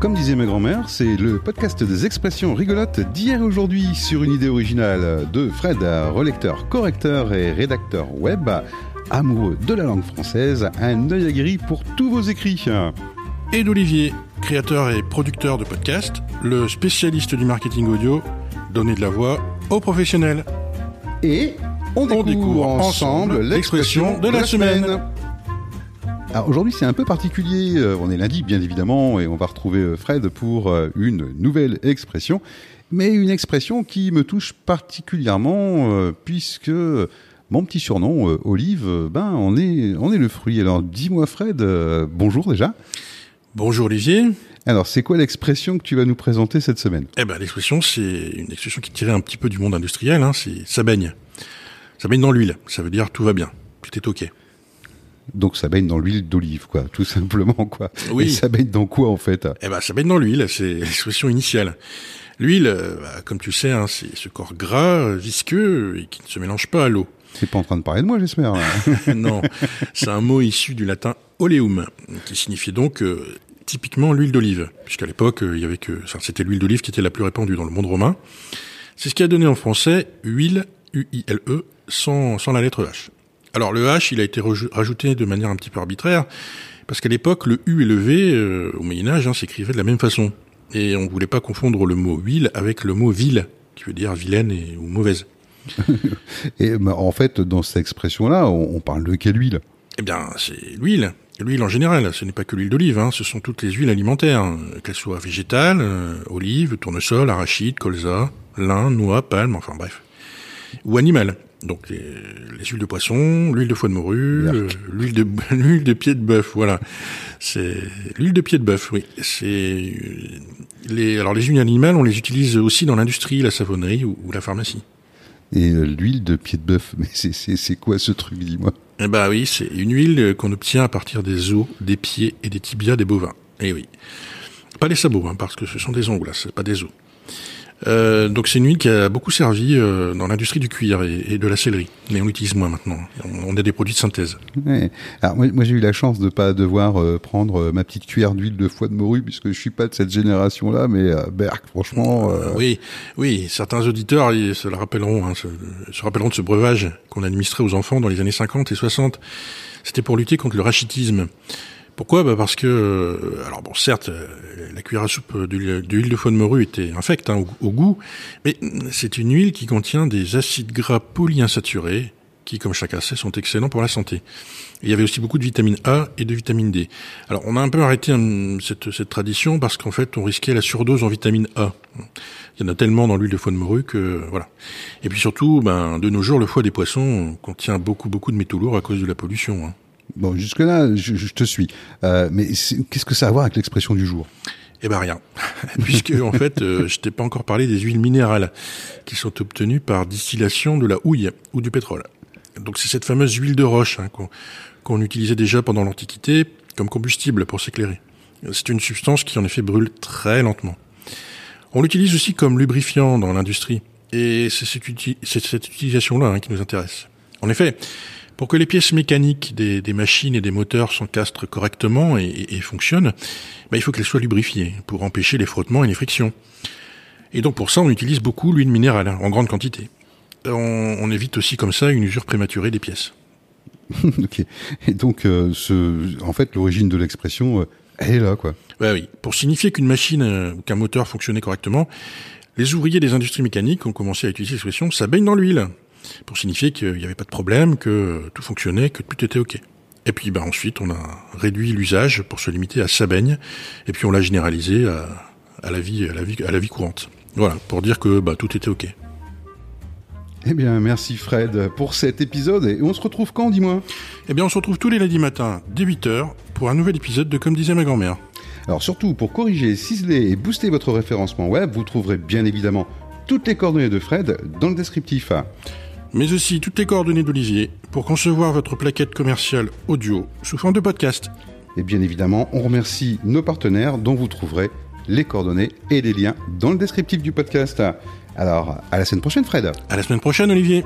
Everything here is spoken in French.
Comme disait ma grand-mère, c'est le podcast des expressions rigolotes d'hier et aujourd'hui sur une idée originale de Fred, relecteur, correcteur et rédacteur web, amoureux de la langue française, un œil aguerri pour tous vos écrits. Et d'Olivier, créateur et producteur de podcasts, le spécialiste du marketing audio, donner de la voix aux professionnels. Et on découvre, ensemble l'expression de la semaine. Alors aujourd'hui c'est un peu particulier, euh, on est lundi bien évidemment et on va retrouver euh, Fred pour euh, une nouvelle expression, mais une expression qui me touche particulièrement puisque mon petit surnom Olive, ben on est, on est le fruit. Alors dis-moi Fred, bonjour déjà. Bonjour Olivier. Alors, c'est quoi l'expression que tu vas nous présenter cette semaine? Eh ben, l'expression, c'est une expression qui tirait un petit peu du monde industriel. Hein, c'est ça baigne. Ça baigne dans l'huile. Ça veut dire tout va bien, tout est ok. Donc ça baigne dans l'huile d'olive, quoi, tout simplement, quoi. Oui. Et ça baigne dans quoi, en fait? Eh ben, ça baigne dans l'huile, c'est l'expression initiale. L'huile, euh, bah, comme tu sais, hein, c'est ce corps gras, visqueux et qui ne se mélange pas à l'eau. C'est pas en train de parler de moi, j'espère. non, c'est un mot issu du latin oleum, qui signifiait donc euh, typiquement l'huile d'olive, puisqu'à l'époque, euh, il y avait que, enfin, c'était l'huile d'olive qui était la plus répandue dans le monde romain. C'est ce qui a donné en français huile, U-I-L-E, sans, sans la lettre H. Alors le H, il a été rajouté de manière un petit peu arbitraire, parce qu'à l'époque, le U et le V, euh, au Moyen Âge, hein, s'écrivaient de la même façon. Et on voulait pas confondre le mot huile avec le mot ville, qui veut dire vilaine et, ou mauvaise. et bah, en fait, dans cette expression-là, on, parle de quelle huile? Eh bien, c'est l'huile. L'huile en général, ce n'est pas que l'huile d'olive, hein, ce sont toutes les huiles alimentaires, qu'elles soient végétales, euh, olive, tournesol, arachide, colza, lin, noix, palme, enfin bref. Ou animales. Donc les, huiles de poisson, l'huile de foie de morue, euh, l'huile de l'huile de pied de bœuf, voilà. C'est l'huile de pied de bœuf, oui. C'est euh, les alors les huiles animales, on les utilise aussi dans l'industrie, la savonnerie ou, la pharmacie. Et euh, l'huile de pied de bœuf, mais c'est c'est quoi ce truc, dis-moi? Eh ben oui, c'est une huile qu'on obtient à partir des os, des pieds et des tibias des bovins. Eh oui. Pas des sabots, hein, parce que ce sont des ongles, c'est pas des os. Euh, donc c'est une huile qui a beaucoup servi euh, dans l'industrie du cuir et, de la sellerie. Mais on l'utilise moins maintenant. On, a des produits de synthèse. Alors moi, j'ai eu la chance de pas devoir euh, prendre ma petite cuillère d'huile de foie de morue puisque je suis pas de cette génération-là. Mais Berk, franchement. Oui, oui. Certains auditeurs ils se rappelleront, hein, se, rappelleront de ce breuvage qu'on administrait aux enfants dans les années 50 et 60. C'était pour lutter contre le rachitisme. Pourquoi? Bah Parce que, euh, alors bon, certes, euh, la cuillère à soupe d'huile de foie de morue était infecte hein, au, goût, mais c'est une huile qui contient des acides gras polyinsaturés qui, comme chacun sait, sont excellents pour la santé. il y avait aussi beaucoup de vitamine A et de vitamine D. Alors, on a un peu arrêté hein, cette, tradition parce qu'en fait, on risquait la surdose en vitamine A. Il y en a tellement dans l'huile de foie de morue que voilà. Et puis surtout, ben, de nos jours, le foie des poissons contient beaucoup, beaucoup de métaux lourds à cause de la pollution. Hein. Bon, jusque-là, je, te suis. Euh, mais qu'est-ce que ça a à voir avec l'expression du jour? Eh ben rien, puisque en fait, euh, je t'ai pas encore parlé des huiles minérales qui sont obtenues par distillation de la houille ou du pétrole. Donc c'est cette fameuse huile de roche hein, qu'on utilisait déjà pendant l'Antiquité comme combustible pour s'éclairer. C'est une substance qui en effet brûle très lentement. On l'utilise aussi comme lubrifiant dans l'industrie, et c'est cette, utilisation-là hein, qui nous intéresse. En effet, pour que les pièces mécaniques des, machines et des moteurs s'encastrent correctement et, fonctionnent, bah, il faut qu'elles soient lubrifiées pour empêcher les frottements et les frictions. Et donc pour ça, on utilise beaucoup l'huile minérale en grande quantité. On, évite aussi comme ça une usure prématurée des pièces. ok. Et donc, euh, ce, en fait, l'origine de l'expression, euh, elle est là, quoi. Ouais, oui. Pour signifier qu'une machine euh, ou qu'un moteur fonctionnait correctement, les ouvriers des industries mécaniques ont commencé à utiliser l'expression ça baigne dans l'huile pour signifier qu'il n'y avait pas de problème, que tout fonctionnait, que tout était OK. Et puis bah, ensuite, on a réduit l'usage pour se limiter à Sabaigne, et puis on l'a généralisé à, la vie, à, la vie, à la vie courante. Voilà, pour dire que bah, tout était OK. Eh bien, merci Fred pour cet épisode. Et on se retrouve quand, dis-moi? Eh bien, on se retrouve tous les lundis matins, dès 8h, pour un nouvel épisode de Comme disait ma grand-mère. Alors surtout, pour corriger, ciseler et booster votre référencement web, vous trouverez bien évidemment toutes les coordonnées de Fred dans le descriptif mais aussi toutes les coordonnées d'Olivier pour concevoir votre plaquette commerciale audio sous forme de podcast. Et bien évidemment, on remercie nos partenaires dont vous trouverez les coordonnées et les liens dans le descriptif du podcast. Alors, à la semaine prochaine, Fred. À la semaine prochaine, Olivier.